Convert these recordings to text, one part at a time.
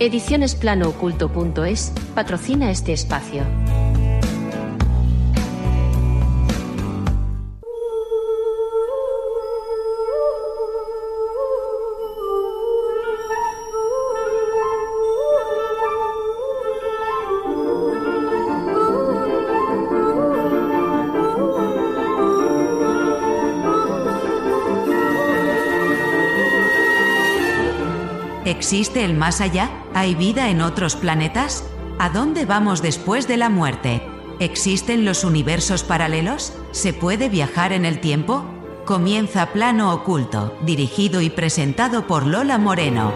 Edicionesplanooculto.es patrocina este espacio. ¿Existe el más allá? ¿Hay vida en otros planetas? ¿A dónde vamos después de la muerte? ¿Existen los universos paralelos? ¿Se puede viajar en el tiempo? Comienza Plano Oculto, dirigido y presentado por Lola Moreno.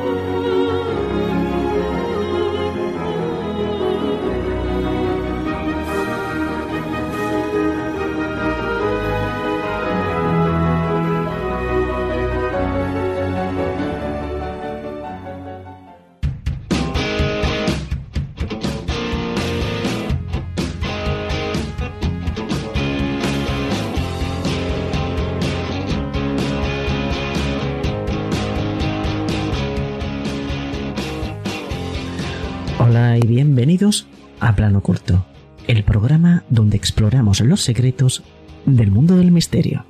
Oculto, el programa donde exploramos los secretos del mundo del misterio.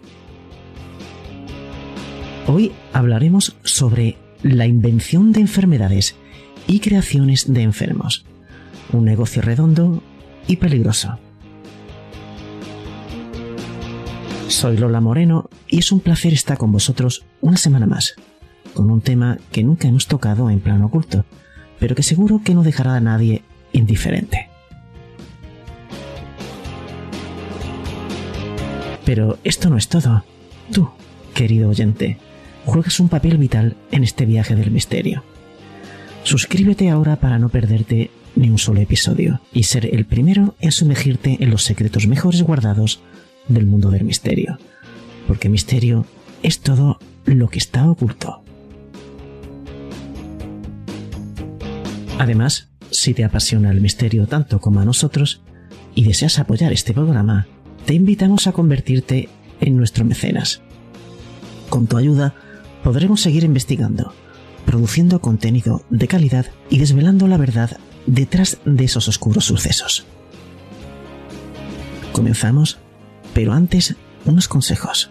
Hoy hablaremos sobre la invención de enfermedades y creaciones de enfermos, un negocio redondo y peligroso. Soy Lola Moreno y es un placer estar con vosotros una semana más, con un tema que nunca hemos tocado en plano oculto, pero que seguro que no dejará a nadie indiferente. Pero esto no es todo. Tú, querido oyente, juegas un papel vital en este viaje del misterio. Suscríbete ahora para no perderte ni un solo episodio y ser el primero en sumergirte en los secretos mejores guardados del mundo del misterio. Porque misterio es todo lo que está oculto. Además, si te apasiona el misterio tanto como a nosotros y deseas apoyar este programa, te invitamos a convertirte en nuestro mecenas. Con tu ayuda podremos seguir investigando, produciendo contenido de calidad y desvelando la verdad detrás de esos oscuros sucesos. Comenzamos, pero antes unos consejos.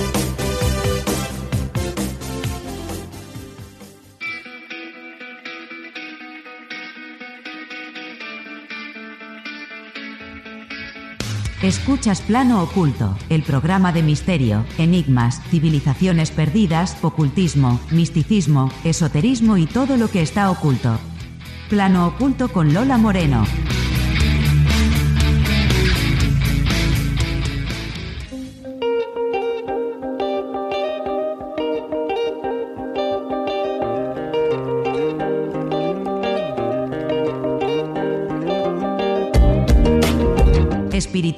Escuchas Plano Oculto, el programa de misterio, enigmas, civilizaciones perdidas, ocultismo, misticismo, esoterismo y todo lo que está oculto. Plano Oculto con Lola Moreno.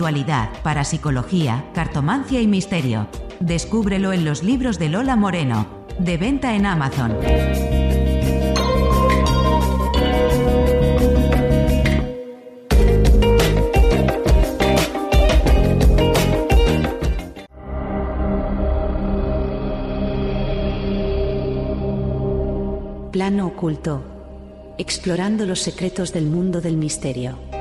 Espiritualidad, parapsicología, cartomancia y misterio. Descúbrelo en los libros de Lola Moreno, de venta en Amazon. Plano oculto. Explorando los secretos del mundo del misterio.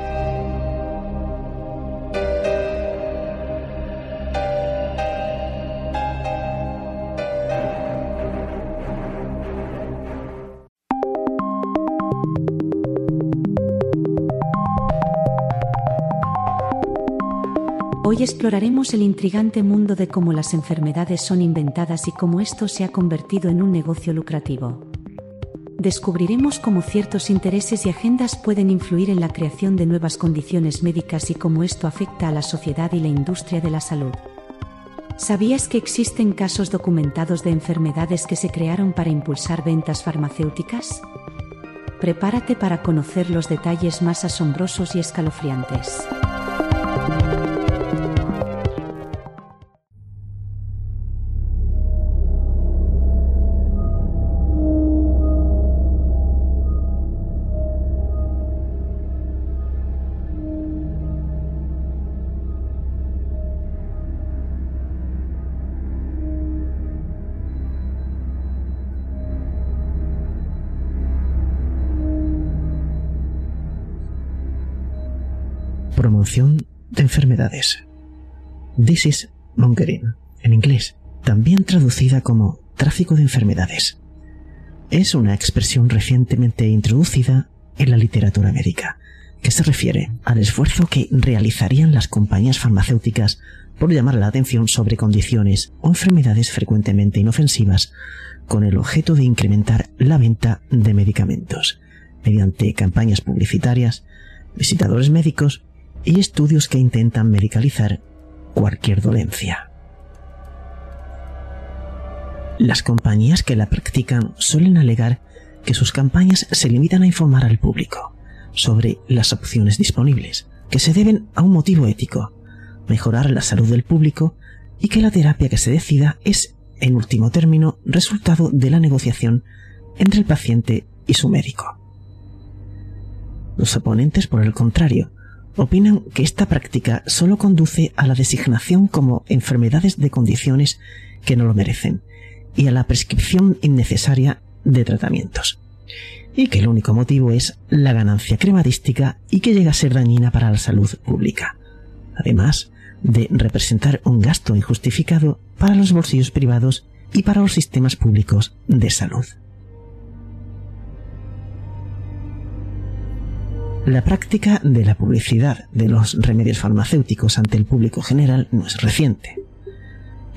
Hoy exploraremos el intrigante mundo de cómo las enfermedades son inventadas y cómo esto se ha convertido en un negocio lucrativo. descubriremos cómo ciertos intereses y agendas pueden influir en la creación de nuevas condiciones médicas y cómo esto afecta a la sociedad y la industria de la salud. ¿Sabías que existen casos documentados de enfermedades que se crearon para impulsar ventas farmacéuticas? Prepárate para conocer los detalles más asombrosos y escalofriantes. Promoción de enfermedades. Disease mongering, en inglés, también traducida como tráfico de enfermedades. Es una expresión recientemente introducida en la literatura médica, que se refiere al esfuerzo que realizarían las compañías farmacéuticas por llamar la atención sobre condiciones o enfermedades frecuentemente inofensivas con el objeto de incrementar la venta de medicamentos, mediante campañas publicitarias, visitadores médicos y estudios que intentan medicalizar cualquier dolencia. Las compañías que la practican suelen alegar que sus campañas se limitan a informar al público sobre las opciones disponibles, que se deben a un motivo ético, mejorar la salud del público y que la terapia que se decida es, en último término, resultado de la negociación entre el paciente y su médico. Los oponentes, por el contrario, opinan que esta práctica solo conduce a la designación como enfermedades de condiciones que no lo merecen y a la prescripción innecesaria de tratamientos. Y que el único motivo es la ganancia crematística y que llega a ser dañina para la salud pública. Además de representar un gasto injustificado para los bolsillos privados y para los sistemas públicos de salud. La práctica de la publicidad de los remedios farmacéuticos ante el público general no es reciente.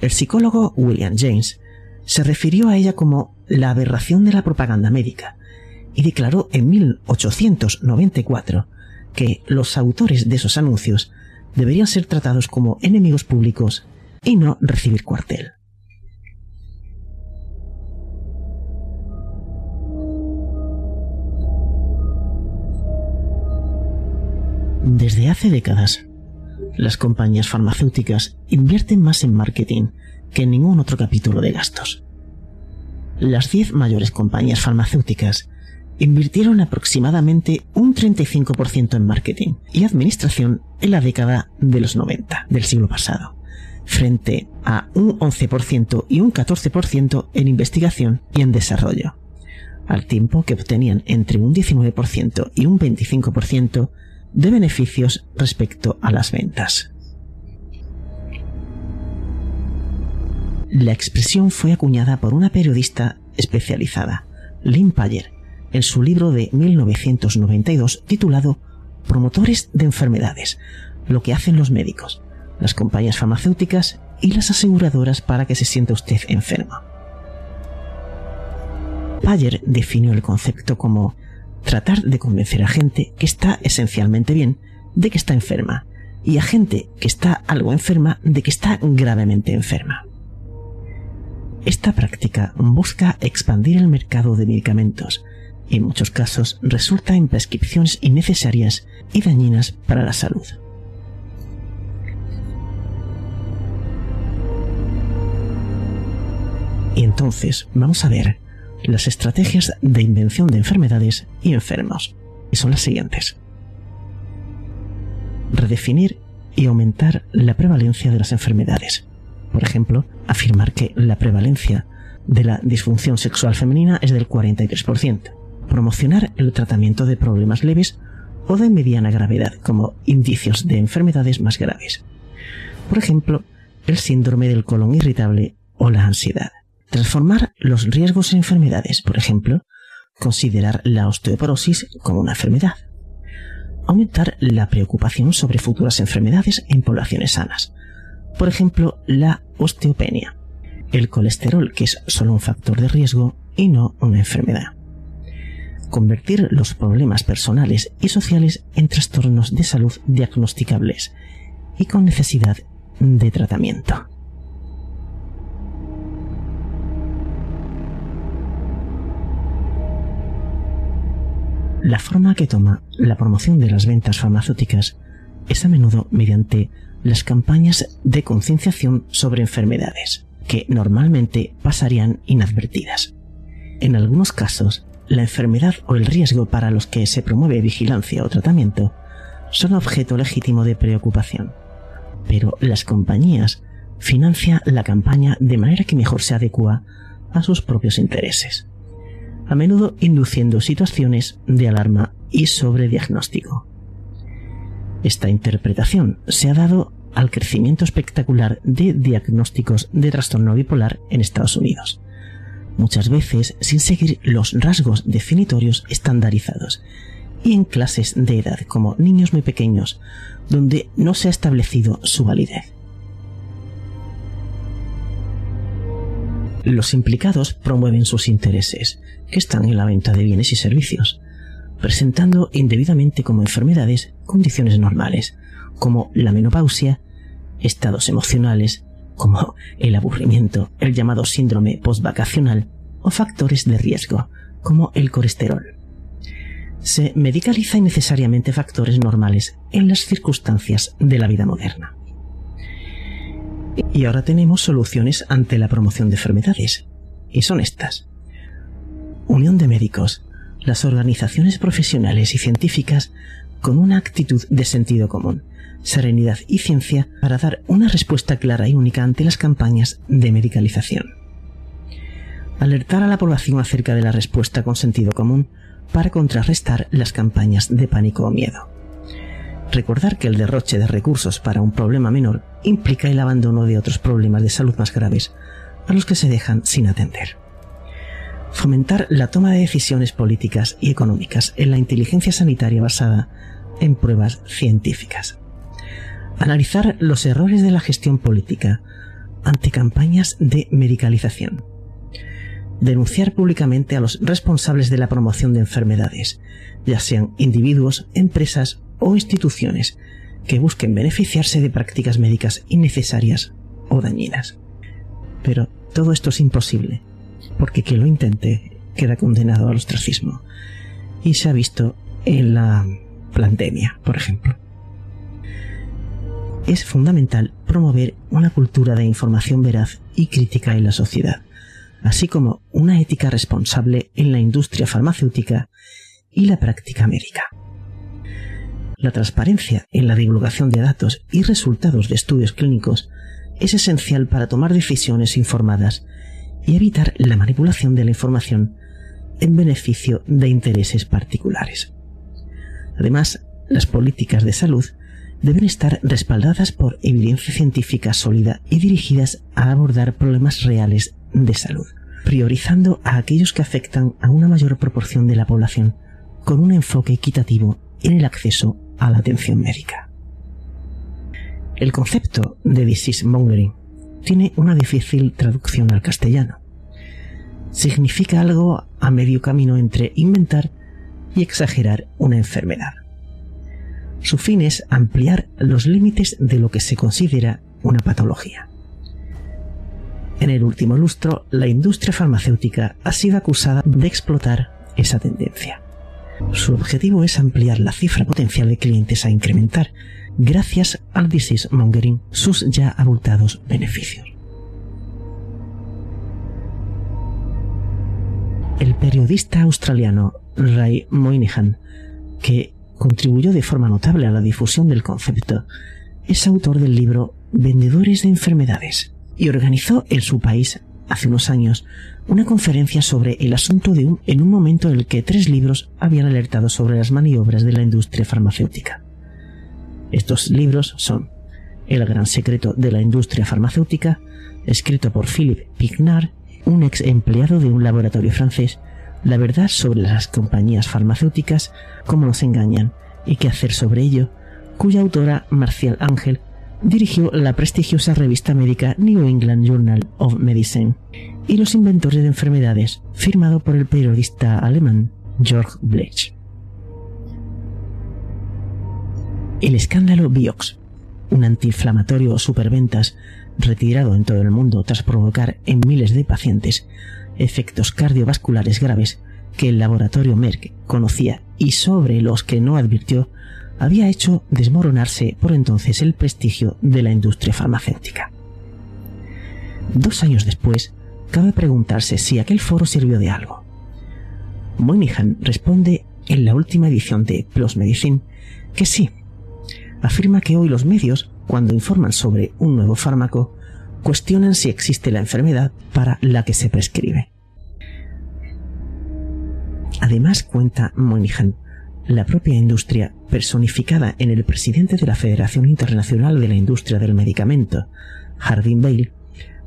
El psicólogo William James se refirió a ella como la aberración de la propaganda médica y declaró en 1894 que los autores de esos anuncios deberían ser tratados como enemigos públicos y no recibir cuartel. Desde hace décadas, las compañías farmacéuticas invierten más en marketing que en ningún otro capítulo de gastos. Las 10 mayores compañías farmacéuticas invirtieron aproximadamente un 35% en marketing y administración en la década de los 90 del siglo pasado, frente a un 11% y un 14% en investigación y en desarrollo, al tiempo que obtenían entre un 19% y un 25% de beneficios respecto a las ventas. La expresión fue acuñada por una periodista especializada, Lynn Payer, en su libro de 1992 titulado Promotores de enfermedades, lo que hacen los médicos, las compañías farmacéuticas y las aseguradoras para que se sienta usted enfermo. Payer definió el concepto como tratar de convencer a gente que está esencialmente bien de que está enferma y a gente que está algo enferma de que está gravemente enferma. Esta práctica busca expandir el mercado de medicamentos y en muchos casos resulta en prescripciones innecesarias y dañinas para la salud. Y entonces vamos a ver las estrategias de invención de enfermedades y enfermos, y son las siguientes. Redefinir y aumentar la prevalencia de las enfermedades. Por ejemplo, afirmar que la prevalencia de la disfunción sexual femenina es del 43%. Promocionar el tratamiento de problemas leves o de mediana gravedad como indicios de enfermedades más graves. Por ejemplo, el síndrome del colon irritable o la ansiedad. Transformar los riesgos en enfermedades, por ejemplo, considerar la osteoporosis como una enfermedad. Aumentar la preocupación sobre futuras enfermedades en poblaciones sanas. Por ejemplo, la osteopenia. El colesterol, que es solo un factor de riesgo y no una enfermedad. convertir los problemas personales y sociales en trastornos de salud diagnosticables y con necesidad de tratamiento. La forma que toma la promoción de las ventas farmacéuticas es a menudo mediante las campañas de concienciación sobre enfermedades, que normalmente pasarían inadvertidas. En algunos casos, la enfermedad o el riesgo para los que se promueve vigilancia o tratamiento son objeto legítimo de preocupación, pero las compañías financian la campaña de manera que mejor se adecua a sus propios intereses a menudo induciendo situaciones de alarma y sobrediagnóstico. Esta interpretación se ha dado al crecimiento espectacular de diagnósticos de trastorno bipolar en Estados Unidos, muchas veces sin seguir los rasgos definitorios estandarizados, y en clases de edad como niños muy pequeños, donde no se ha establecido su validez. Los implicados promueven sus intereses, que están en la venta de bienes y servicios, presentando indebidamente como enfermedades condiciones normales, como la menopausia, estados emocionales, como el aburrimiento, el llamado síndrome postvacacional, o factores de riesgo, como el colesterol. Se medicaliza innecesariamente factores normales en las circunstancias de la vida moderna. Y ahora tenemos soluciones ante la promoción de enfermedades, y son estas. Unión de médicos, las organizaciones profesionales y científicas con una actitud de sentido común, serenidad y ciencia para dar una respuesta clara y única ante las campañas de medicalización. Alertar a la población acerca de la respuesta con sentido común para contrarrestar las campañas de pánico o miedo. Recordar que el derroche de recursos para un problema menor implica el abandono de otros problemas de salud más graves a los que se dejan sin atender. Fomentar la toma de decisiones políticas y económicas en la inteligencia sanitaria basada en pruebas científicas. Analizar los errores de la gestión política ante campañas de medicalización. Denunciar públicamente a los responsables de la promoción de enfermedades, ya sean individuos, empresas o instituciones que busquen beneficiarse de prácticas médicas innecesarias o dañinas. Pero todo esto es imposible, porque quien lo intente queda condenado al ostracismo. Y se ha visto en la pandemia, por ejemplo. Es fundamental promover una cultura de información veraz y crítica en la sociedad, así como una ética responsable en la industria farmacéutica y la práctica médica. La transparencia en la divulgación de datos y resultados de estudios clínicos es esencial para tomar decisiones informadas y evitar la manipulación de la información en beneficio de intereses particulares. Además, las políticas de salud deben estar respaldadas por evidencia científica sólida y dirigidas a abordar problemas reales de salud, priorizando a aquellos que afectan a una mayor proporción de la población con un enfoque equitativo en el acceso a la atención médica. El concepto de disease mongering tiene una difícil traducción al castellano. Significa algo a medio camino entre inventar y exagerar una enfermedad. Su fin es ampliar los límites de lo que se considera una patología. En el último lustro, la industria farmacéutica ha sido acusada de explotar esa tendencia. Su objetivo es ampliar la cifra potencial de clientes a incrementar, gracias al disease mongering, sus ya abultados beneficios. El periodista australiano Ray Moynihan, que contribuyó de forma notable a la difusión del concepto, es autor del libro Vendedores de Enfermedades y organizó en su país hace unos años una conferencia sobre el asunto de un, en un momento en el que tres libros habían alertado sobre las maniobras de la industria farmacéutica. Estos libros son El gran secreto de la industria farmacéutica, escrito por Philippe Pignard, un ex empleado de un laboratorio francés, La verdad sobre las compañías farmacéuticas, cómo nos engañan y qué hacer sobre ello, cuya autora Marcial Ángel dirigió la prestigiosa revista médica New England Journal of Medicine y Los inventores de enfermedades, firmado por el periodista alemán George Blech. El escándalo Biox, un antiinflamatorio superventas retirado en todo el mundo tras provocar en miles de pacientes efectos cardiovasculares graves que el laboratorio Merck conocía y sobre los que no advirtió, había hecho desmoronarse por entonces el prestigio de la industria farmacéutica. Dos años después, cabe preguntarse si aquel foro sirvió de algo. Moynihan responde en la última edición de PLOS Medicine que sí. Afirma que hoy los medios, cuando informan sobre un nuevo fármaco, cuestionan si existe la enfermedad para la que se prescribe. Además, cuenta Moynihan, la propia industria, personificada en el presidente de la Federación Internacional de la Industria del Medicamento, Hardin Bale,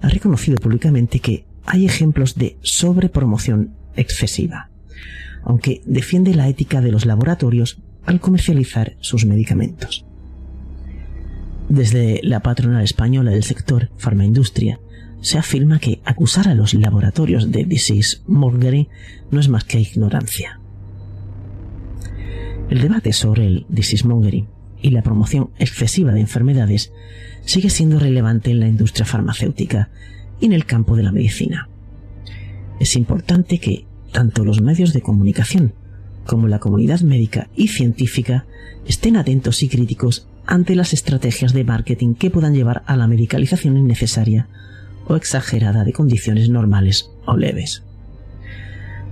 ha reconocido públicamente que hay ejemplos de sobrepromoción excesiva, aunque defiende la ética de los laboratorios al comercializar sus medicamentos. Desde la patronal española del sector farmaindustria se afirma que acusar a los laboratorios de disease mongering no es más que ignorancia. El debate sobre el mongering y la promoción excesiva de enfermedades sigue siendo relevante en la industria farmacéutica y en el campo de la medicina. Es importante que tanto los medios de comunicación como la comunidad médica y científica estén atentos y críticos ante las estrategias de marketing que puedan llevar a la medicalización innecesaria o exagerada de condiciones normales o leves.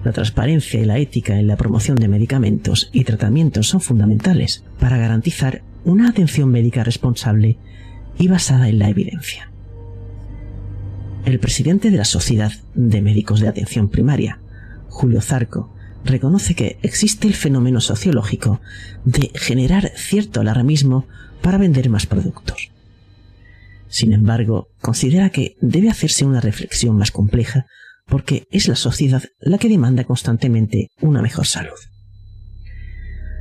La transparencia y la ética en la promoción de medicamentos y tratamientos son fundamentales para garantizar una atención médica responsable y basada en la evidencia. El presidente de la Sociedad de Médicos de Atención Primaria, Julio Zarco, reconoce que existe el fenómeno sociológico de generar cierto alarmismo para vender más productos. Sin embargo, considera que debe hacerse una reflexión más compleja porque es la sociedad la que demanda constantemente una mejor salud.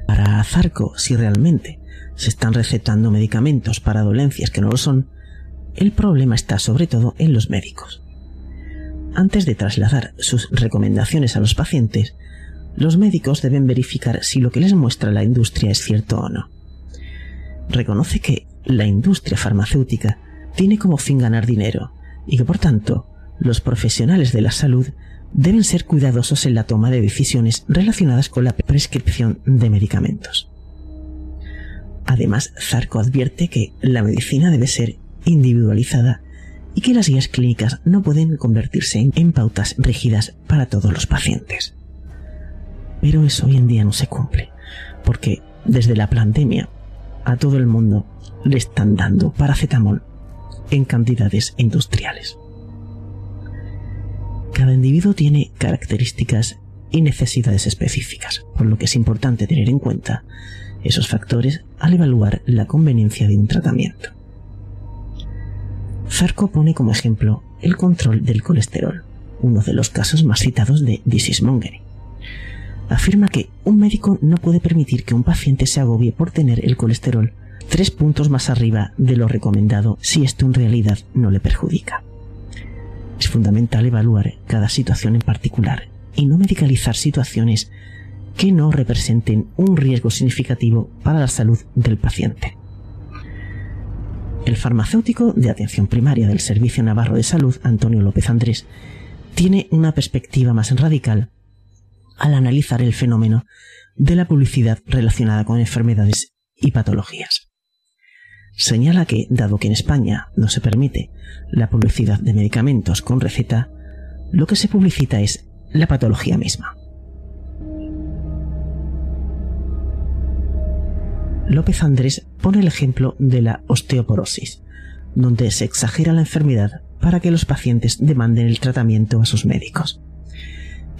Para Zarco, si realmente se están recetando medicamentos para dolencias que no lo son, el problema está sobre todo en los médicos. Antes de trasladar sus recomendaciones a los pacientes, los médicos deben verificar si lo que les muestra la industria es cierto o no. Reconoce que la industria farmacéutica tiene como fin ganar dinero y que por tanto los profesionales de la salud deben ser cuidadosos en la toma de decisiones relacionadas con la prescripción de medicamentos. Además, Zarco advierte que la medicina debe ser individualizada y que las guías clínicas no pueden convertirse en pautas rígidas para todos los pacientes. Pero eso hoy en día no se cumple, porque desde la pandemia a todo el mundo le están dando paracetamol en cantidades industriales. Cada individuo tiene características y necesidades específicas, por lo que es importante tener en cuenta esos factores al evaluar la conveniencia de un tratamiento. Zarco pone como ejemplo el control del colesterol, uno de los casos más citados de disease mongering. Afirma que un médico no puede permitir que un paciente se agobie por tener el colesterol tres puntos más arriba de lo recomendado si esto en realidad no le perjudica. Es fundamental evaluar cada situación en particular y no medicalizar situaciones que no representen un riesgo significativo para la salud del paciente. El farmacéutico de atención primaria del Servicio Navarro de Salud, Antonio López Andrés, tiene una perspectiva más radical al analizar el fenómeno de la publicidad relacionada con enfermedades y patologías señala que, dado que en España no se permite la publicidad de medicamentos con receta, lo que se publicita es la patología misma. López Andrés pone el ejemplo de la osteoporosis, donde se exagera la enfermedad para que los pacientes demanden el tratamiento a sus médicos,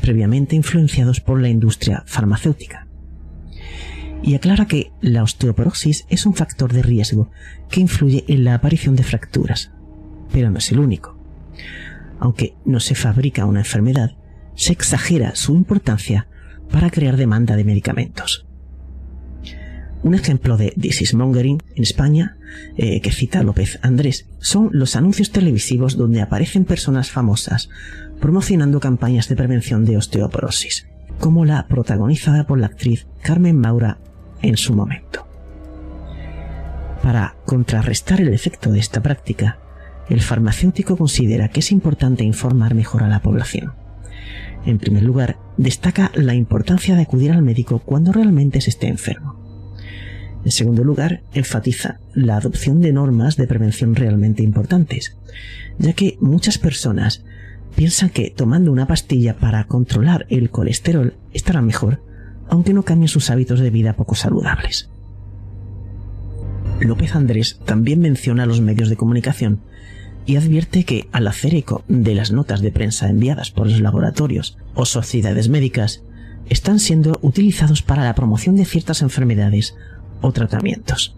previamente influenciados por la industria farmacéutica y aclara que la osteoporosis es un factor de riesgo que influye en la aparición de fracturas, pero no es el único. Aunque no se fabrica una enfermedad, se exagera su importancia para crear demanda de medicamentos. Un ejemplo de mongering en España, eh, que cita López Andrés, son los anuncios televisivos donde aparecen personas famosas promocionando campañas de prevención de osteoporosis. Como la protagonizada por la actriz Carmen Maura en su momento. Para contrarrestar el efecto de esta práctica, el farmacéutico considera que es importante informar mejor a la población. En primer lugar, destaca la importancia de acudir al médico cuando realmente se esté enfermo. En segundo lugar, enfatiza la adopción de normas de prevención realmente importantes, ya que muchas personas piensan que tomando una pastilla para controlar el colesterol estará mejor, aunque no cambien sus hábitos de vida poco saludables. López Andrés también menciona los medios de comunicación y advierte que al hacer eco de las notas de prensa enviadas por los laboratorios o sociedades médicas, están siendo utilizados para la promoción de ciertas enfermedades o tratamientos.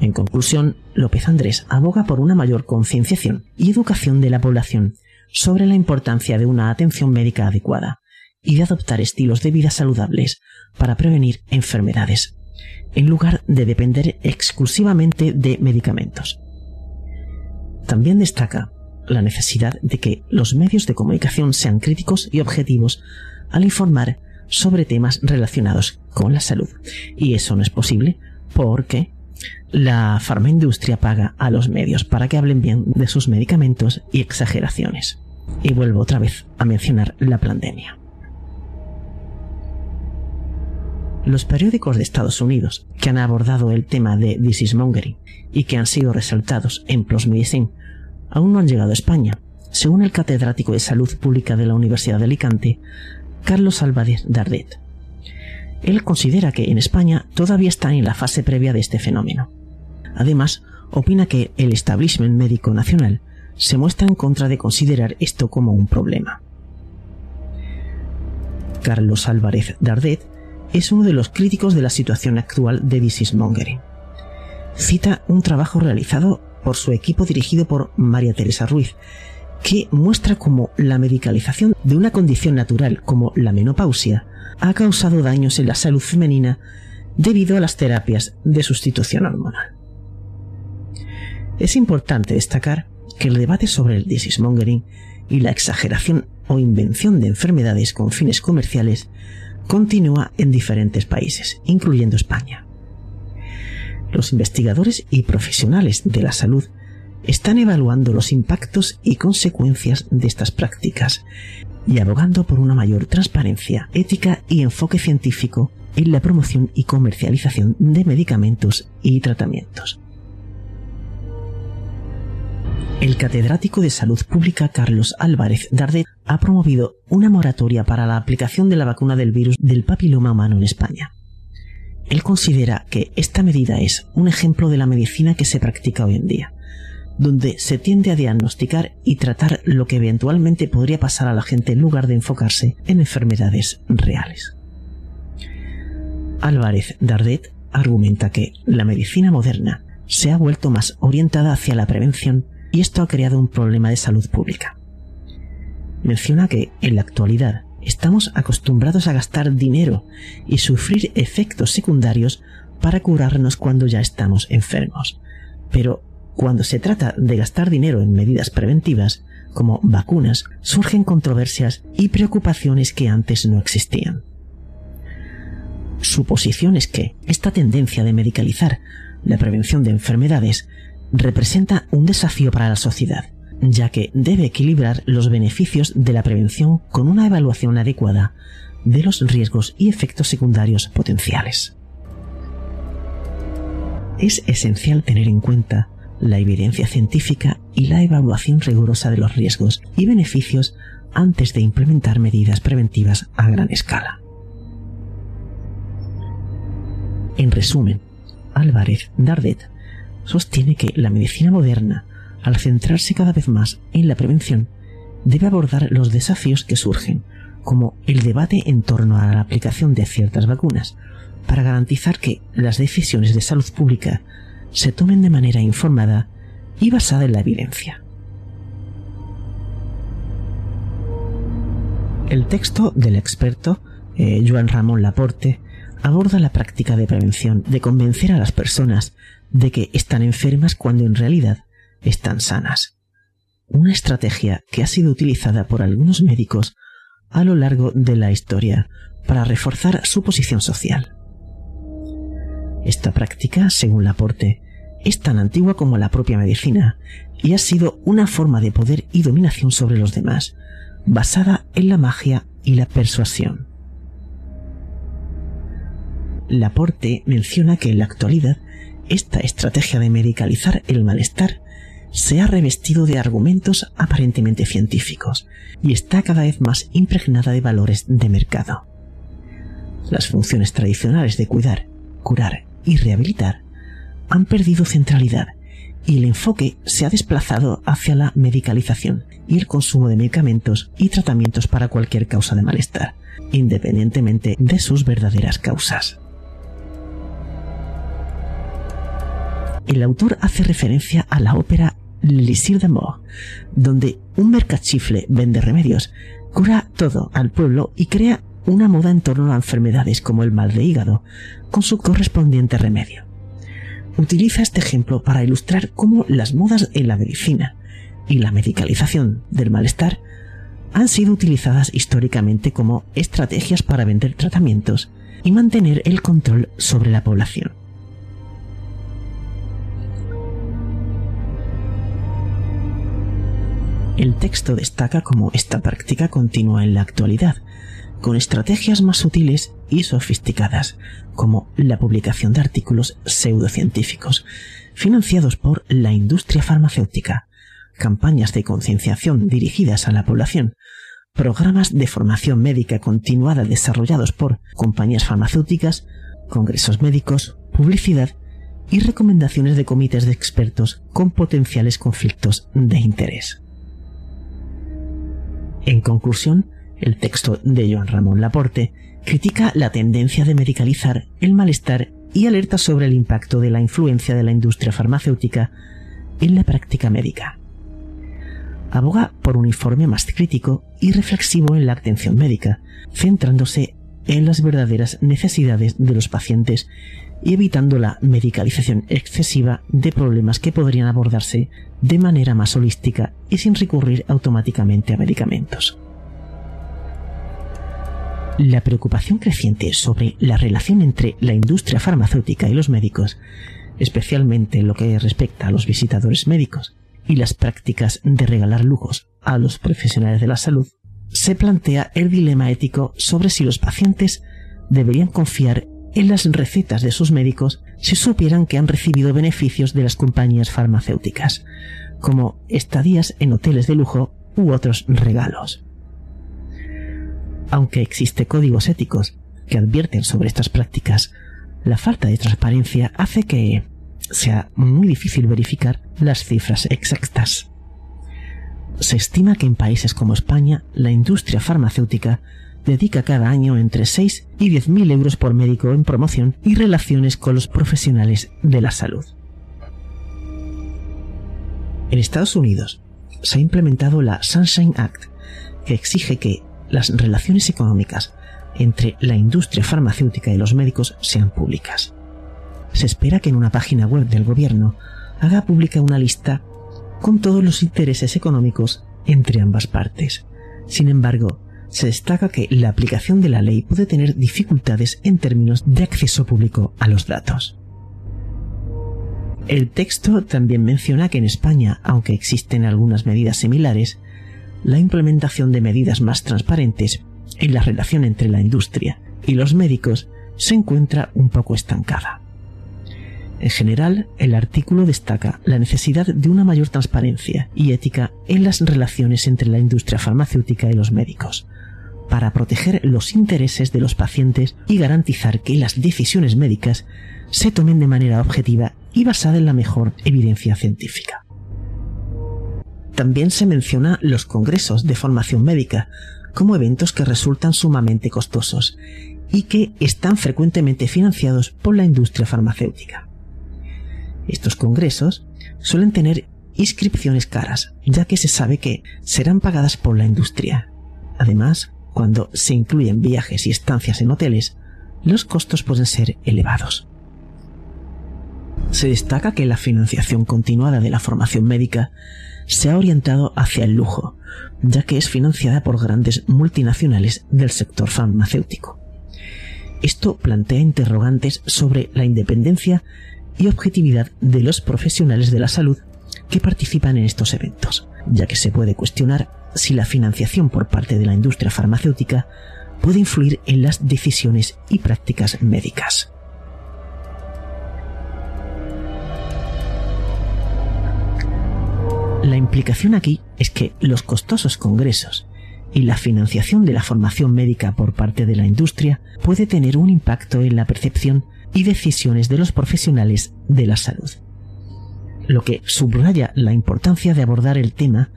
En conclusión, López Andrés aboga por una mayor concienciación y educación de la población sobre la importancia de una atención médica adecuada y de adoptar estilos de vida saludables para prevenir enfermedades, en lugar de depender exclusivamente de medicamentos. También destaca la necesidad de que los medios de comunicación sean críticos y objetivos al informar sobre temas relacionados con la salud. Y eso no es posible porque la farmaindustria paga a los medios para que hablen bien de sus medicamentos y exageraciones. Y vuelvo otra vez a mencionar la pandemia. Los periódicos de Estados Unidos que han abordado el tema de disease mongering y que han sido resaltados en PLOS Medicine aún no han llegado a España, según el catedrático de Salud Pública de la Universidad de Alicante, Carlos Álvarez Dardet. Él considera que en España todavía está en la fase previa de este fenómeno. Además, opina que el establishment médico nacional se muestra en contra de considerar esto como un problema. Carlos Álvarez Dardet es uno de los críticos de la situación actual de mongering. Cita un trabajo realizado por su equipo dirigido por María Teresa Ruiz, que muestra cómo la medicalización de una condición natural como la menopausia ha causado daños en la salud femenina debido a las terapias de sustitución hormonal. Es importante destacar que el debate sobre el mongering y la exageración o invención de enfermedades con fines comerciales continúa en diferentes países, incluyendo España. Los investigadores y profesionales de la salud están evaluando los impactos y consecuencias de estas prácticas y abogando por una mayor transparencia, ética y enfoque científico en la promoción y comercialización de medicamentos y tratamientos. El catedrático de Salud Pública Carlos Álvarez Dardet ha promovido una moratoria para la aplicación de la vacuna del virus del papiloma humano en España. Él considera que esta medida es un ejemplo de la medicina que se practica hoy en día, donde se tiende a diagnosticar y tratar lo que eventualmente podría pasar a la gente en lugar de enfocarse en enfermedades reales. Álvarez Dardet argumenta que la medicina moderna se ha vuelto más orientada hacia la prevención y esto ha creado un problema de salud pública. Menciona que, en la actualidad, estamos acostumbrados a gastar dinero y sufrir efectos secundarios para curarnos cuando ya estamos enfermos. Pero cuando se trata de gastar dinero en medidas preventivas, como vacunas, surgen controversias y preocupaciones que antes no existían. Su posición es que esta tendencia de medicalizar la prevención de enfermedades representa un desafío para la sociedad, ya que debe equilibrar los beneficios de la prevención con una evaluación adecuada de los riesgos y efectos secundarios potenciales. Es esencial tener en cuenta la evidencia científica y la evaluación rigurosa de los riesgos y beneficios antes de implementar medidas preventivas a gran escala. En resumen, Álvarez Dardet sostiene que la medicina moderna, al centrarse cada vez más en la prevención, debe abordar los desafíos que surgen, como el debate en torno a la aplicación de ciertas vacunas, para garantizar que las decisiones de salud pública se tomen de manera informada y basada en la evidencia. El texto del experto, eh, Joan Ramón Laporte, aborda la práctica de prevención de convencer a las personas de que están enfermas cuando en realidad están sanas. Una estrategia que ha sido utilizada por algunos médicos a lo largo de la historia para reforzar su posición social. Esta práctica, según Laporte, es tan antigua como la propia medicina y ha sido una forma de poder y dominación sobre los demás, basada en la magia y la persuasión. Laporte menciona que en la actualidad esta estrategia de medicalizar el malestar se ha revestido de argumentos aparentemente científicos y está cada vez más impregnada de valores de mercado. Las funciones tradicionales de cuidar, curar y rehabilitar han perdido centralidad y el enfoque se ha desplazado hacia la medicalización y el consumo de medicamentos y tratamientos para cualquier causa de malestar, independientemente de sus verdaderas causas. El autor hace referencia a la ópera L'Isir d'Amour, donde un mercachifle vende remedios, cura todo al pueblo y crea una moda en torno a enfermedades como el mal de hígado, con su correspondiente remedio. Utiliza este ejemplo para ilustrar cómo las modas en la medicina y la medicalización del malestar han sido utilizadas históricamente como estrategias para vender tratamientos y mantener el control sobre la población. El texto destaca cómo esta práctica continúa en la actualidad, con estrategias más sutiles y sofisticadas, como la publicación de artículos pseudocientíficos, financiados por la industria farmacéutica, campañas de concienciación dirigidas a la población, programas de formación médica continuada desarrollados por compañías farmacéuticas, congresos médicos, publicidad y recomendaciones de comités de expertos con potenciales conflictos de interés. En conclusión, el texto de Joan Ramón Laporte critica la tendencia de medicalizar el malestar y alerta sobre el impacto de la influencia de la industria farmacéutica en la práctica médica. Aboga por un informe más crítico y reflexivo en la atención médica, centrándose en las verdaderas necesidades de los pacientes y evitando la medicalización excesiva de problemas que podrían abordarse de manera más holística y sin recurrir automáticamente a medicamentos. La preocupación creciente sobre la relación entre la industria farmacéutica y los médicos, especialmente en lo que respecta a los visitadores médicos y las prácticas de regalar lujos a los profesionales de la salud, se plantea el dilema ético sobre si los pacientes deberían confiar en las recetas de sus médicos si supieran que han recibido beneficios de las compañías farmacéuticas, como estadías en hoteles de lujo u otros regalos. Aunque existe códigos éticos que advierten sobre estas prácticas, la falta de transparencia hace que sea muy difícil verificar las cifras exactas. Se estima que en países como España la industria farmacéutica dedica cada año entre 6 y 10 mil euros por médico en promoción y relaciones con los profesionales de la salud. En Estados Unidos se ha implementado la Sunshine Act, que exige que las relaciones económicas entre la industria farmacéutica y los médicos sean públicas. Se espera que en una página web del gobierno haga pública una lista con todos los intereses económicos entre ambas partes. Sin embargo, se destaca que la aplicación de la ley puede tener dificultades en términos de acceso público a los datos. El texto también menciona que en España, aunque existen algunas medidas similares, la implementación de medidas más transparentes en la relación entre la industria y los médicos se encuentra un poco estancada. En general, el artículo destaca la necesidad de una mayor transparencia y ética en las relaciones entre la industria farmacéutica y los médicos, para proteger los intereses de los pacientes y garantizar que las decisiones médicas se tomen de manera objetiva y basada en la mejor evidencia científica. También se menciona los congresos de formación médica como eventos que resultan sumamente costosos y que están frecuentemente financiados por la industria farmacéutica. Estos congresos suelen tener inscripciones caras, ya que se sabe que serán pagadas por la industria. Además, cuando se incluyen viajes y estancias en hoteles, los costos pueden ser elevados. Se destaca que la financiación continuada de la formación médica se ha orientado hacia el lujo, ya que es financiada por grandes multinacionales del sector farmacéutico. Esto plantea interrogantes sobre la independencia y objetividad de los profesionales de la salud que participan en estos eventos, ya que se puede cuestionar si la financiación por parte de la industria farmacéutica puede influir en las decisiones y prácticas médicas. La implicación aquí es que los costosos congresos y la financiación de la formación médica por parte de la industria puede tener un impacto en la percepción y decisiones de los profesionales de la salud lo que subraya la importancia de abordar el tema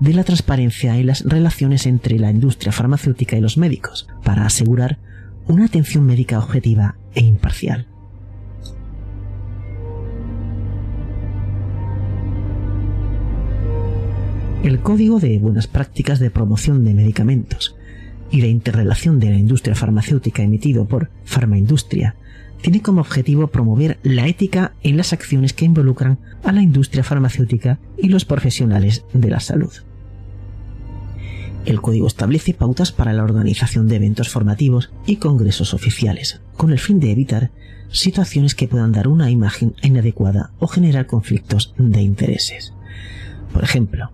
de la transparencia en las relaciones entre la industria farmacéutica y los médicos, para asegurar una atención médica objetiva e imparcial. El Código de Buenas Prácticas de Promoción de Medicamentos y de Interrelación de la Industria Farmacéutica emitido por Farmaindustria tiene como objetivo promover la ética en las acciones que involucran a la industria farmacéutica y los profesionales de la salud. El código establece pautas para la organización de eventos formativos y congresos oficiales, con el fin de evitar situaciones que puedan dar una imagen inadecuada o generar conflictos de intereses. Por ejemplo,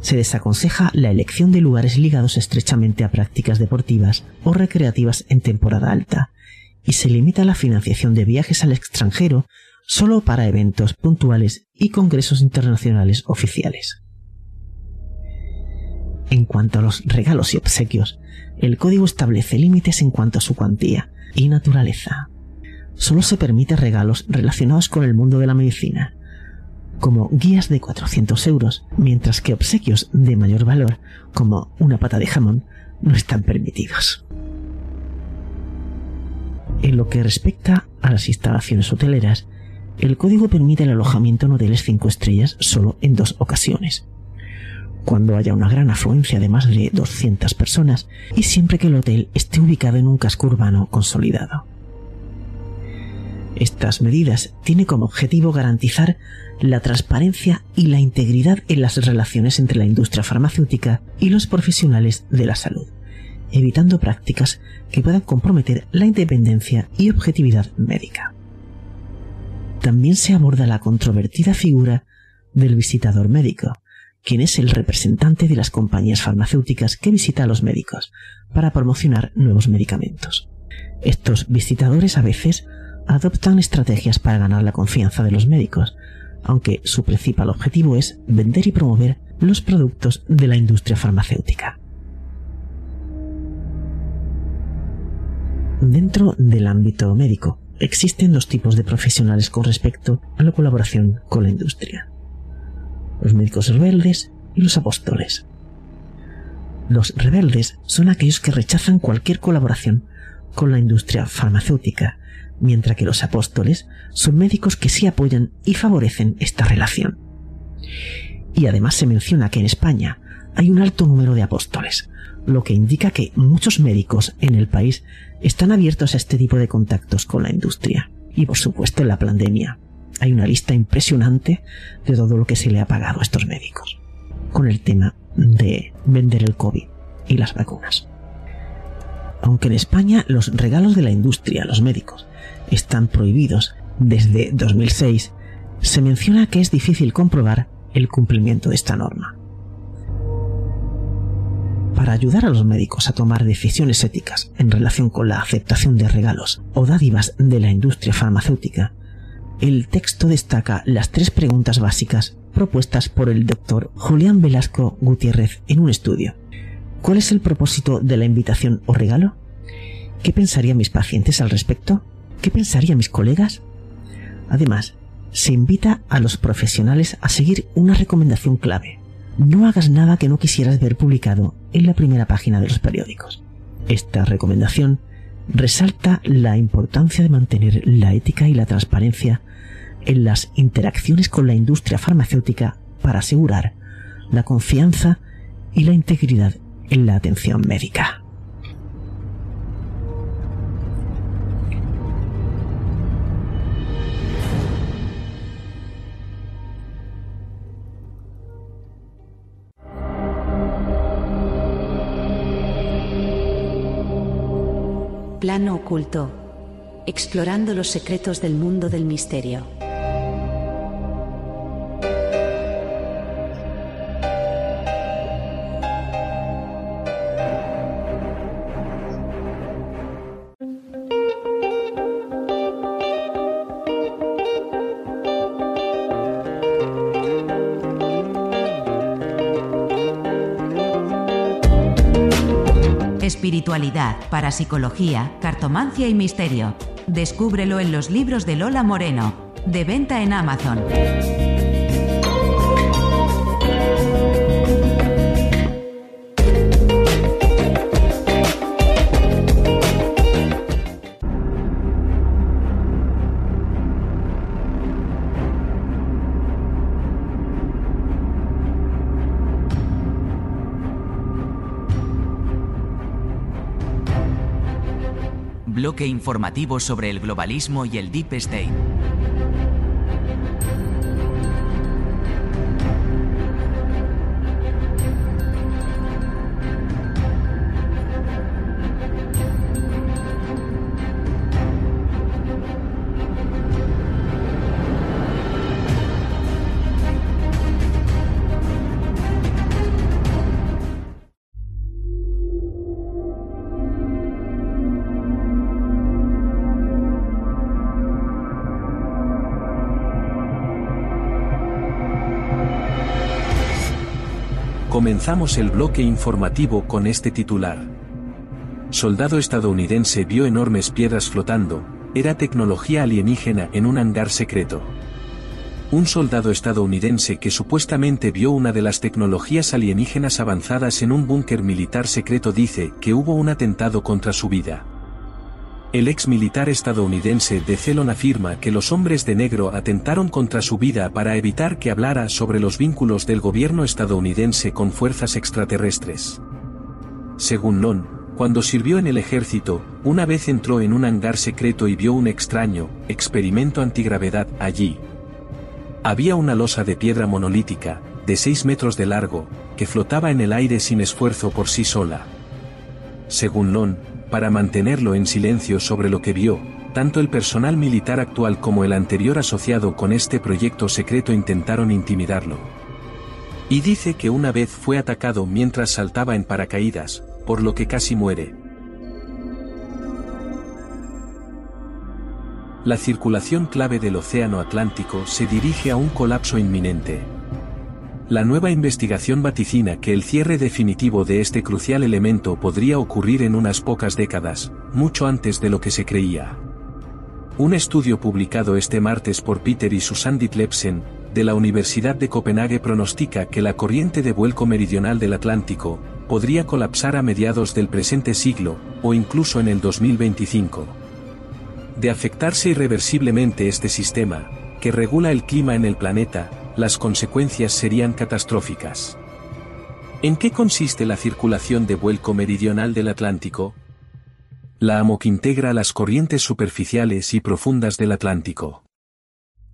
se desaconseja la elección de lugares ligados estrechamente a prácticas deportivas o recreativas en temporada alta, y se limita la financiación de viajes al extranjero solo para eventos puntuales y congresos internacionales oficiales. En cuanto a los regalos y obsequios, el código establece límites en cuanto a su cuantía y naturaleza. Solo se permite regalos relacionados con el mundo de la medicina, como guías de 400 euros, mientras que obsequios de mayor valor, como una pata de jamón, no están permitidos. En lo que respecta a las instalaciones hoteleras, el código permite el alojamiento en hoteles 5 estrellas solo en dos ocasiones. Cuando haya una gran afluencia de más de 200 personas y siempre que el hotel esté ubicado en un casco urbano consolidado. Estas medidas tienen como objetivo garantizar la transparencia y la integridad en las relaciones entre la industria farmacéutica y los profesionales de la salud evitando prácticas que puedan comprometer la independencia y objetividad médica. También se aborda la controvertida figura del visitador médico, quien es el representante de las compañías farmacéuticas que visita a los médicos para promocionar nuevos medicamentos. Estos visitadores a veces adoptan estrategias para ganar la confianza de los médicos, aunque su principal objetivo es vender y promover los productos de la industria farmacéutica. Dentro del ámbito médico, existen dos tipos de profesionales con respecto a la colaboración con la industria. Los médicos rebeldes y los apóstoles. Los rebeldes son aquellos que rechazan cualquier colaboración con la industria farmacéutica, mientras que los apóstoles son médicos que sí apoyan y favorecen esta relación. Y además se menciona que en España hay un alto número de apóstoles, lo que indica que muchos médicos en el país están abiertos a este tipo de contactos con la industria. Y por supuesto en la pandemia hay una lista impresionante de todo lo que se le ha pagado a estos médicos con el tema de vender el COVID y las vacunas. Aunque en España los regalos de la industria a los médicos están prohibidos desde 2006, se menciona que es difícil comprobar el cumplimiento de esta norma para ayudar a los médicos a tomar decisiones éticas en relación con la aceptación de regalos o dádivas de la industria farmacéutica, el texto destaca las tres preguntas básicas propuestas por el doctor Julián Velasco Gutiérrez en un estudio. ¿Cuál es el propósito de la invitación o regalo? ¿Qué pensarían mis pacientes al respecto? ¿Qué pensarían mis colegas? Además, se invita a los profesionales a seguir una recomendación clave, no hagas nada que no quisieras ver publicado en la primera página de los periódicos. Esta recomendación resalta la importancia de mantener la ética y la transparencia en las interacciones con la industria farmacéutica para asegurar la confianza y la integridad en la atención médica. Plano oculto. Explorando los secretos del mundo del misterio. Espiritualidad, parapsicología, cartomancia y misterio. Descúbrelo en los libros de Lola Moreno, de venta en Amazon. Bloque informativo sobre el globalismo y el Deep State. Comenzamos el bloque informativo con este titular. Soldado estadounidense vio enormes piedras flotando, era tecnología alienígena en un hangar secreto. Un soldado estadounidense que supuestamente vio una de las tecnologías alienígenas avanzadas en un búnker militar secreto dice que hubo un atentado contra su vida. El ex militar estadounidense de Celon afirma que los hombres de negro atentaron contra su vida para evitar que hablara sobre los vínculos del gobierno estadounidense con fuerzas extraterrestres. Según Lon, cuando sirvió en el ejército, una vez entró en un hangar secreto y vio un extraño experimento antigravedad allí. Había una losa de piedra monolítica, de 6 metros de largo, que flotaba en el aire sin esfuerzo por sí sola. Según Lon, para mantenerlo en silencio sobre lo que vio, tanto el personal militar actual como el anterior asociado con este proyecto secreto intentaron intimidarlo. Y dice que una vez fue atacado mientras saltaba en paracaídas, por lo que casi muere. La circulación clave del Océano Atlántico se dirige a un colapso inminente. La nueva investigación vaticina que el cierre definitivo de este crucial elemento podría ocurrir en unas pocas décadas, mucho antes de lo que se creía. Un estudio publicado este martes por Peter y Susan Ditlevsen, de la Universidad de Copenhague pronostica que la corriente de vuelco meridional del Atlántico, podría colapsar a mediados del presente siglo, o incluso en el 2025. De afectarse irreversiblemente este sistema, que regula el clima en el planeta, las consecuencias serían catastróficas. ¿En qué consiste la circulación de vuelco meridional del Atlántico? La AMOC integra las corrientes superficiales y profundas del Atlántico.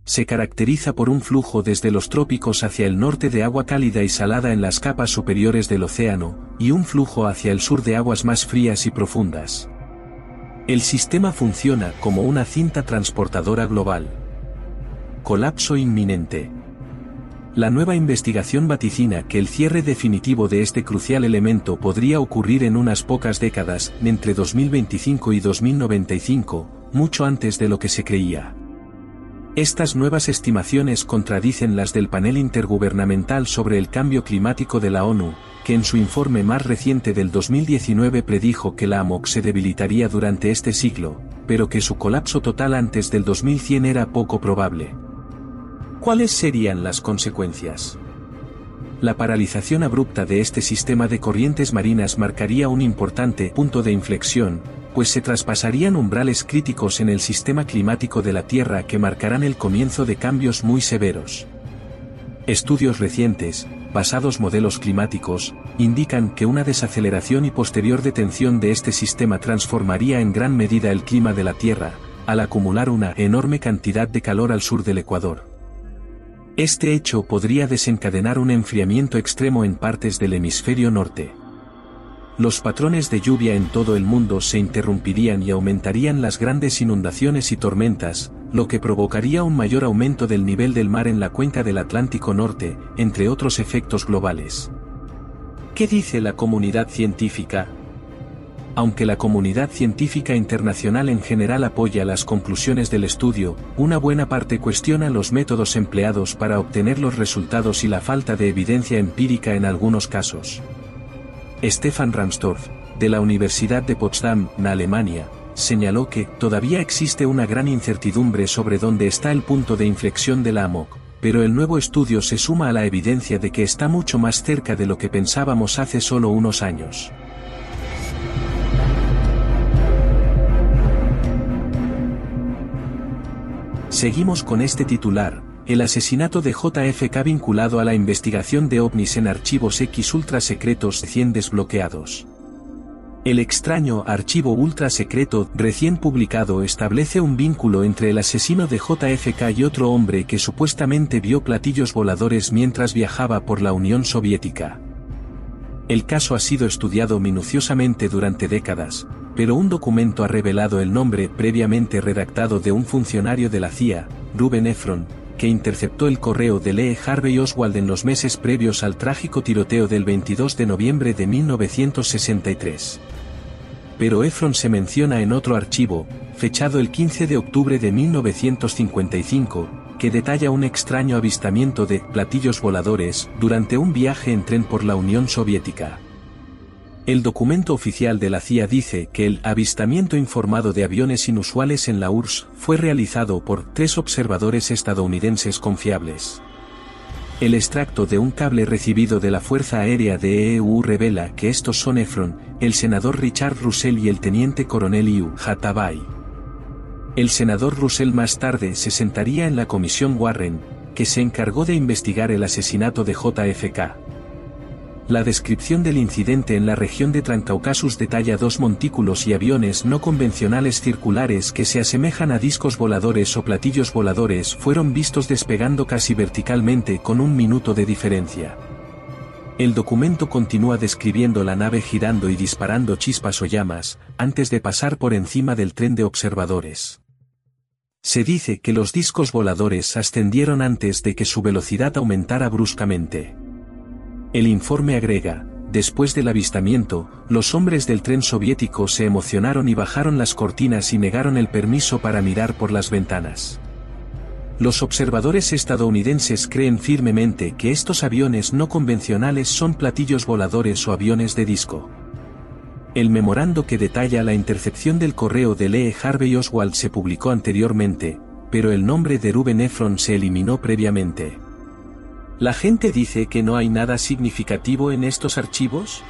Se caracteriza por un flujo desde los trópicos hacia el norte de agua cálida y salada en las capas superiores del océano, y un flujo hacia el sur de aguas más frías y profundas. El sistema funciona como una cinta transportadora global. Colapso inminente. La nueva investigación vaticina que el cierre definitivo de este crucial elemento podría ocurrir en unas pocas décadas, entre 2025 y 2095, mucho antes de lo que se creía. Estas nuevas estimaciones contradicen las del panel intergubernamental sobre el cambio climático de la ONU, que en su informe más reciente del 2019 predijo que la AMOC se debilitaría durante este siglo, pero que su colapso total antes del 2100 era poco probable. ¿Cuáles serían las consecuencias? La paralización abrupta de este sistema de corrientes marinas marcaría un importante punto de inflexión, pues se traspasarían umbrales críticos en el sistema climático de la Tierra que marcarán el comienzo de cambios muy severos. Estudios recientes, basados modelos climáticos, indican que una desaceleración y posterior detención de este sistema transformaría en gran medida el clima de la Tierra, al acumular una enorme cantidad de calor al sur del Ecuador. Este hecho podría desencadenar un enfriamiento extremo en partes del hemisferio norte. los patrones de lluvia en todo el mundo se interrumpirían y aumentarían las grandes inundaciones y tormentas, lo que provocaría un mayor aumento del nivel del mar en la cuenca del Atlántico Norte, entre otros efectos globales. ¿Qué dice la comunidad científica? Aunque la comunidad científica internacional en general apoya las conclusiones del estudio, una buena parte cuestiona los métodos empleados para obtener los resultados y la falta de evidencia empírica en algunos casos. Stefan Ramstorff, de la Universidad de Potsdam, en Alemania, señaló que todavía existe una gran incertidumbre sobre dónde está el punto de inflexión de la AMOC, pero el nuevo estudio se suma a la evidencia de que está mucho más cerca de lo que pensábamos hace solo unos años. Seguimos con este titular, el asesinato de JFK vinculado a la investigación de ovnis en archivos X ultra secretos 100 desbloqueados. El extraño archivo ultra secreto recién publicado establece un vínculo entre el asesino de JFK y otro hombre que supuestamente vio platillos voladores mientras viajaba por la Unión Soviética. El caso ha sido estudiado minuciosamente durante décadas, pero un documento ha revelado el nombre previamente redactado de un funcionario de la CIA, Ruben Efron, que interceptó el correo de Lee Harvey Oswald en los meses previos al trágico tiroteo del 22 de noviembre de 1963. Pero Efron se menciona en otro archivo, fechado el 15 de octubre de 1955, que detalla un extraño avistamiento de platillos voladores durante un viaje en tren por la Unión Soviética. El documento oficial de la CIA dice que el avistamiento informado de aviones inusuales en la URSS fue realizado por tres observadores estadounidenses confiables. El extracto de un cable recibido de la Fuerza Aérea de EU revela que estos son Efron, el senador Richard Russell y el teniente coronel Iu Hatabay. El senador Russell más tarde se sentaría en la comisión Warren, que se encargó de investigar el asesinato de JFK. La descripción del incidente en la región de Trancaucasus detalla dos montículos y aviones no convencionales circulares que se asemejan a discos voladores o platillos voladores fueron vistos despegando casi verticalmente con un minuto de diferencia. El documento continúa describiendo la nave girando y disparando chispas o llamas, antes de pasar por encima del tren de observadores. Se dice que los discos voladores ascendieron antes de que su velocidad aumentara bruscamente. El informe agrega, después del avistamiento, los hombres del tren soviético se emocionaron y bajaron las cortinas y negaron el permiso para mirar por las ventanas. Los observadores estadounidenses creen firmemente que estos aviones no convencionales son platillos voladores o aviones de disco. El memorando que detalla la intercepción del correo de Lee Harvey Oswald se publicó anteriormente, pero el nombre de Ruben Efron se eliminó previamente. ¿La gente dice que no hay nada significativo en estos archivos?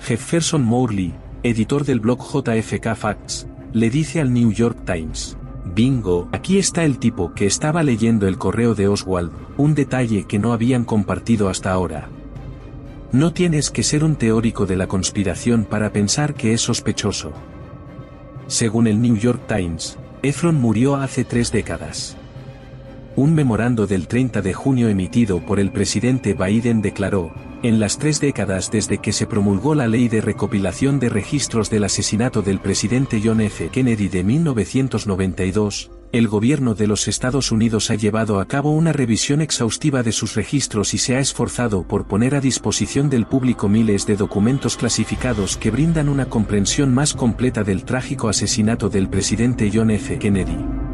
Jefferson Morley, editor del blog JFK Facts, le dice al New York Times. Bingo, aquí está el tipo que estaba leyendo el correo de Oswald, un detalle que no habían compartido hasta ahora. No tienes que ser un teórico de la conspiración para pensar que es sospechoso. Según el New York Times, Efron murió hace tres décadas. Un memorando del 30 de junio emitido por el presidente Biden declaró, en las tres décadas desde que se promulgó la ley de recopilación de registros del asesinato del presidente John F. Kennedy de 1992, el gobierno de los Estados Unidos ha llevado a cabo una revisión exhaustiva de sus registros y se ha esforzado por poner a disposición del público miles de documentos clasificados que brindan una comprensión más completa del trágico asesinato del presidente John F. Kennedy.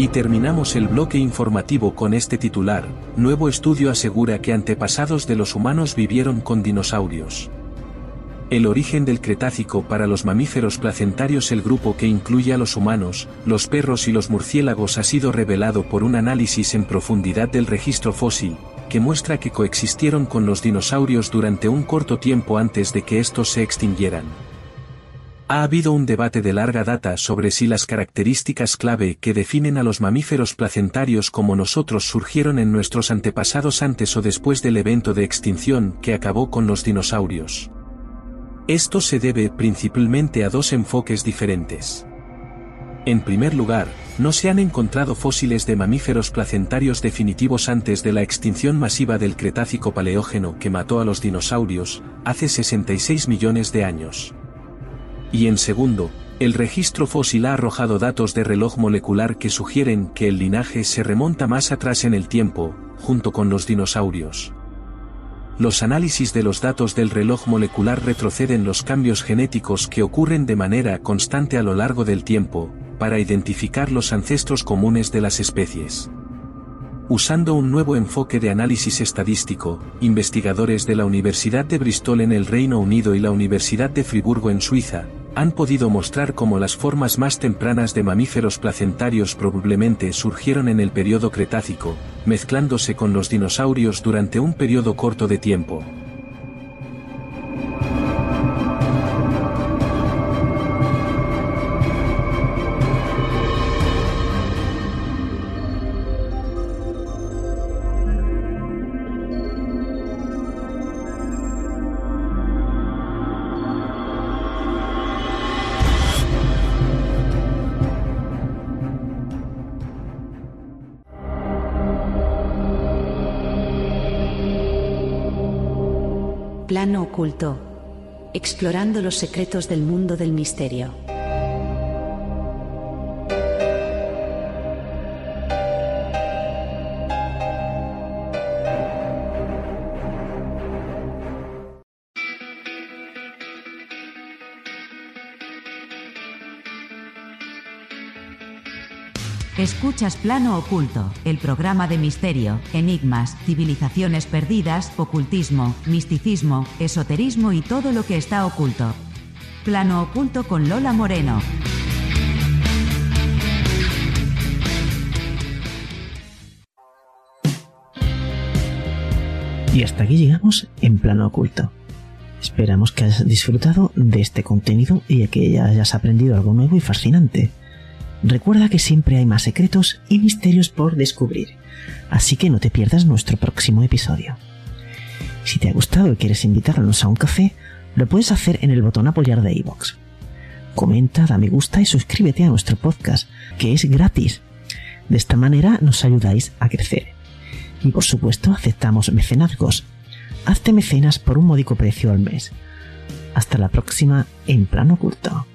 Y terminamos el bloque informativo con este titular, nuevo estudio asegura que antepasados de los humanos vivieron con dinosaurios. El origen del Cretácico para los mamíferos placentarios el grupo que incluye a los humanos, los perros y los murciélagos ha sido revelado por un análisis en profundidad del registro fósil, que muestra que coexistieron con los dinosaurios durante un corto tiempo antes de que estos se extinguieran. Ha habido un debate de larga data sobre si las características clave que definen a los mamíferos placentarios como nosotros surgieron en nuestros antepasados antes o después del evento de extinción que acabó con los dinosaurios. Esto se debe principalmente a dos enfoques diferentes. En primer lugar, no se han encontrado fósiles de mamíferos placentarios definitivos antes de la extinción masiva del Cretácico Paleógeno que mató a los dinosaurios, hace 66 millones de años. Y en segundo, el registro fósil ha arrojado datos de reloj molecular que sugieren que el linaje se remonta más atrás en el tiempo, junto con los dinosaurios. Los análisis de los datos del reloj molecular retroceden los cambios genéticos que ocurren de manera constante a lo largo del tiempo, para identificar los ancestros comunes de las especies. Usando un nuevo enfoque de análisis estadístico, investigadores de la Universidad de Bristol en el Reino Unido y la Universidad de Friburgo en Suiza, han podido mostrar cómo las formas más tempranas de mamíferos placentarios probablemente surgieron en el periodo Cretácico, mezclándose con los dinosaurios durante un periodo corto de tiempo. Explorando los secretos del mundo del misterio. Escuchas Plano Oculto, el programa de misterio, enigmas, civilizaciones perdidas, ocultismo, misticismo, esoterismo y todo lo que está oculto. Plano Oculto con Lola Moreno. Y hasta aquí llegamos en Plano Oculto. Esperamos que hayas disfrutado de este contenido y que hayas aprendido algo nuevo y fascinante. Recuerda que siempre hay más secretos y misterios por descubrir, así que no te pierdas nuestro próximo episodio. Si te ha gustado y quieres invitarnos a un café, lo puedes hacer en el botón apoyar de iVoox. Comenta, da me gusta y suscríbete a nuestro podcast, que es gratis. De esta manera nos ayudáis a crecer. Y por supuesto aceptamos mecenazgos. Hazte mecenas por un módico precio al mes. Hasta la próxima en plano oculto.